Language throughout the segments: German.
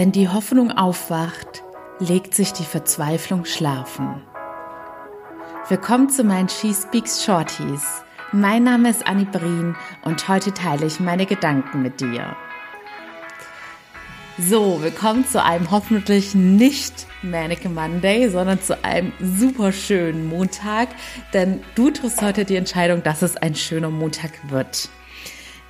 Wenn die Hoffnung aufwacht, legt sich die Verzweiflung schlafen. Willkommen zu meinen She Speaks Shorties. Mein Name ist Annie Brien und heute teile ich meine Gedanken mit dir. So, willkommen zu einem hoffentlich nicht Manic Monday, sondern zu einem super schönen Montag, denn du triffst heute die Entscheidung, dass es ein schöner Montag wird.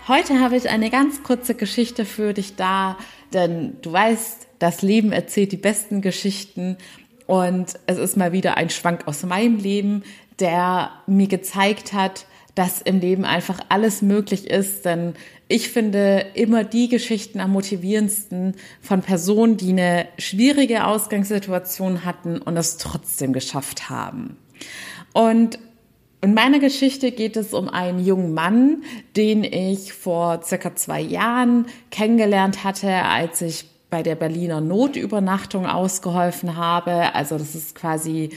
Heute habe ich eine ganz kurze Geschichte für dich da, denn du weißt, das Leben erzählt die besten Geschichten und es ist mal wieder ein Schwank aus meinem Leben, der mir gezeigt hat, dass im Leben einfach alles möglich ist, denn ich finde immer die Geschichten am motivierendsten von Personen, die eine schwierige Ausgangssituation hatten und es trotzdem geschafft haben. Und in meiner Geschichte geht es um einen jungen Mann, den ich vor circa zwei Jahren kennengelernt hatte, als ich bei der Berliner Notübernachtung ausgeholfen habe. Also das ist quasi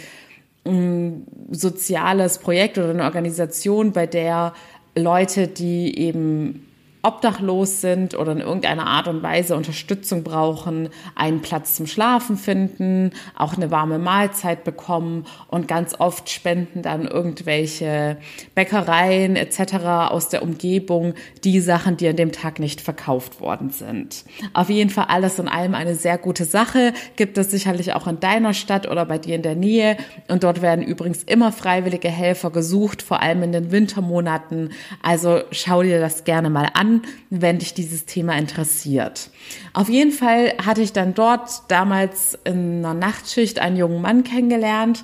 ein soziales Projekt oder eine Organisation, bei der Leute, die eben obdachlos sind oder in irgendeiner Art und Weise Unterstützung brauchen, einen Platz zum Schlafen finden, auch eine warme Mahlzeit bekommen und ganz oft spenden dann irgendwelche Bäckereien etc. aus der Umgebung die Sachen, die an dem Tag nicht verkauft worden sind. Auf jeden Fall alles in allem eine sehr gute Sache, gibt es sicherlich auch in deiner Stadt oder bei dir in der Nähe und dort werden übrigens immer freiwillige Helfer gesucht, vor allem in den Wintermonaten. Also schau dir das gerne mal an wenn dich dieses Thema interessiert. Auf jeden Fall hatte ich dann dort damals in einer Nachtschicht einen jungen Mann kennengelernt,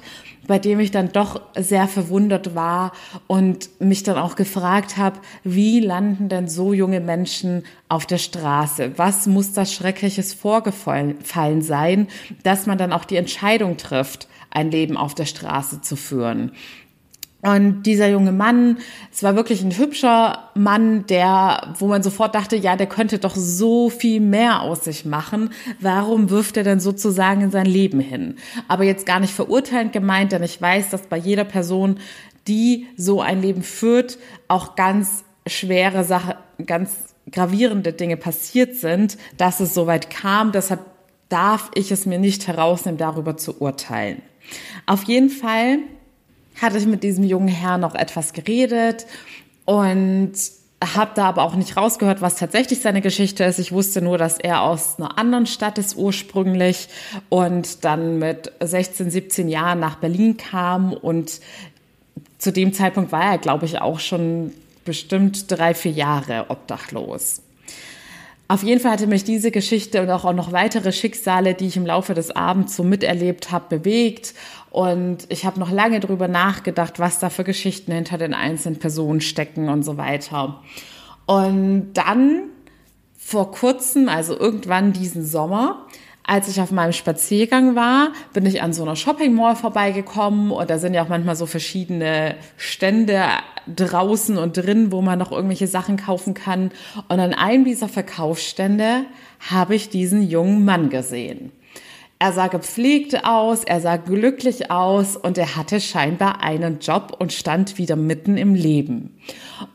bei dem ich dann doch sehr verwundert war und mich dann auch gefragt habe, wie landen denn so junge Menschen auf der Straße? Was muss das Schreckliches vorgefallen sein, dass man dann auch die Entscheidung trifft, ein Leben auf der Straße zu führen? Und dieser junge Mann, es war wirklich ein hübscher Mann, der, wo man sofort dachte, ja, der könnte doch so viel mehr aus sich machen. Warum wirft er denn sozusagen in sein Leben hin? Aber jetzt gar nicht verurteilend gemeint, denn ich weiß, dass bei jeder Person, die so ein Leben führt, auch ganz schwere Sachen, ganz gravierende Dinge passiert sind, dass es soweit kam. Deshalb darf ich es mir nicht herausnehmen, darüber zu urteilen. Auf jeden Fall hatte ich mit diesem jungen Herrn noch etwas geredet und habe da aber auch nicht rausgehört, was tatsächlich seine Geschichte ist. Ich wusste nur, dass er aus einer anderen Stadt ist ursprünglich und dann mit 16, 17 Jahren nach Berlin kam und zu dem Zeitpunkt war er, glaube ich, auch schon bestimmt drei, vier Jahre obdachlos. Auf jeden Fall hatte mich diese Geschichte und auch noch weitere Schicksale, die ich im Laufe des Abends so miterlebt habe, bewegt. Und ich habe noch lange darüber nachgedacht, was da für Geschichten hinter den einzelnen Personen stecken und so weiter. Und dann vor kurzem, also irgendwann diesen Sommer, als ich auf meinem Spaziergang war, bin ich an so einer Shopping Mall vorbeigekommen und da sind ja auch manchmal so verschiedene Stände draußen und drin, wo man noch irgendwelche Sachen kaufen kann. Und an einem dieser Verkaufsstände habe ich diesen jungen Mann gesehen. Er sah gepflegt aus, er sah glücklich aus und er hatte scheinbar einen Job und stand wieder mitten im Leben.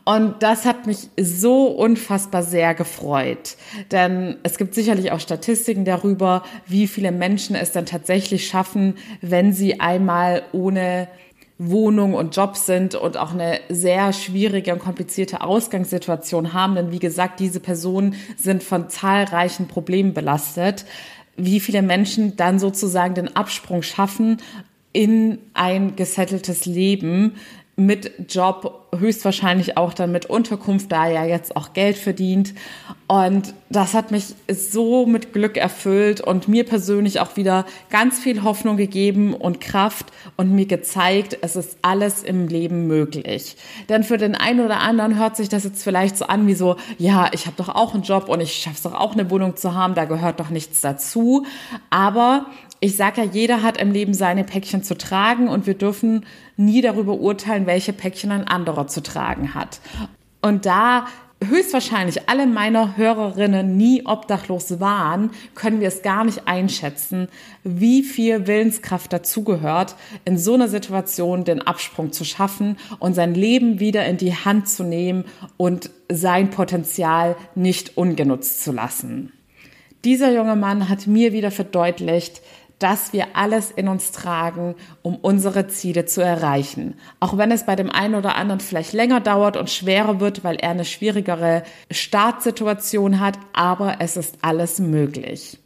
Und das hat mich so unfassbar sehr gefreut. Denn es gibt sicherlich auch Statistiken darüber, wie viele Menschen es dann tatsächlich schaffen, wenn sie einmal ohne Wohnung und Job sind und auch eine sehr schwierige und komplizierte Ausgangssituation haben. Denn wie gesagt, diese Personen sind von zahlreichen Problemen belastet wie viele Menschen dann sozusagen den Absprung schaffen in ein gesetteltes Leben mit Job, höchstwahrscheinlich auch dann mit Unterkunft, da ja jetzt auch Geld verdient. Und das hat mich so mit Glück erfüllt und mir persönlich auch wieder ganz viel Hoffnung gegeben und Kraft und mir gezeigt, es ist alles im Leben möglich. Denn für den einen oder anderen hört sich das jetzt vielleicht so an wie so, ja, ich habe doch auch einen Job und ich schaffe es doch auch eine Wohnung zu haben, da gehört doch nichts dazu. Aber ich sage ja, jeder hat im Leben seine Päckchen zu tragen und wir dürfen nie darüber urteilen, welche Päckchen ein anderer zu tragen hat. Und da höchstwahrscheinlich alle meiner Hörerinnen nie obdachlos waren, können wir es gar nicht einschätzen, wie viel Willenskraft dazugehört, in so einer Situation den Absprung zu schaffen und sein Leben wieder in die Hand zu nehmen und sein Potenzial nicht ungenutzt zu lassen. Dieser junge Mann hat mir wieder verdeutlicht, dass wir alles in uns tragen, um unsere Ziele zu erreichen. Auch wenn es bei dem einen oder anderen vielleicht länger dauert und schwerer wird, weil er eine schwierigere Startsituation hat, aber es ist alles möglich.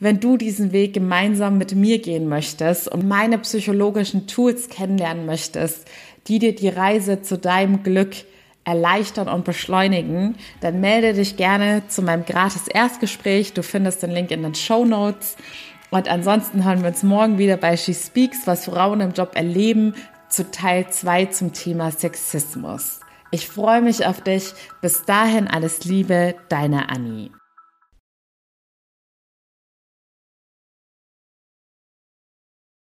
Wenn du diesen Weg gemeinsam mit mir gehen möchtest und meine psychologischen Tools kennenlernen möchtest, die dir die Reise zu deinem Glück erleichtern und beschleunigen, dann melde dich gerne zu meinem gratis Erstgespräch. Du findest den Link in den Show Notes. Und ansonsten hören wir uns morgen wieder bei She Speaks, was Frauen im Job erleben, zu Teil 2 zum Thema Sexismus. Ich freue mich auf dich. Bis dahin alles Liebe, deine Annie.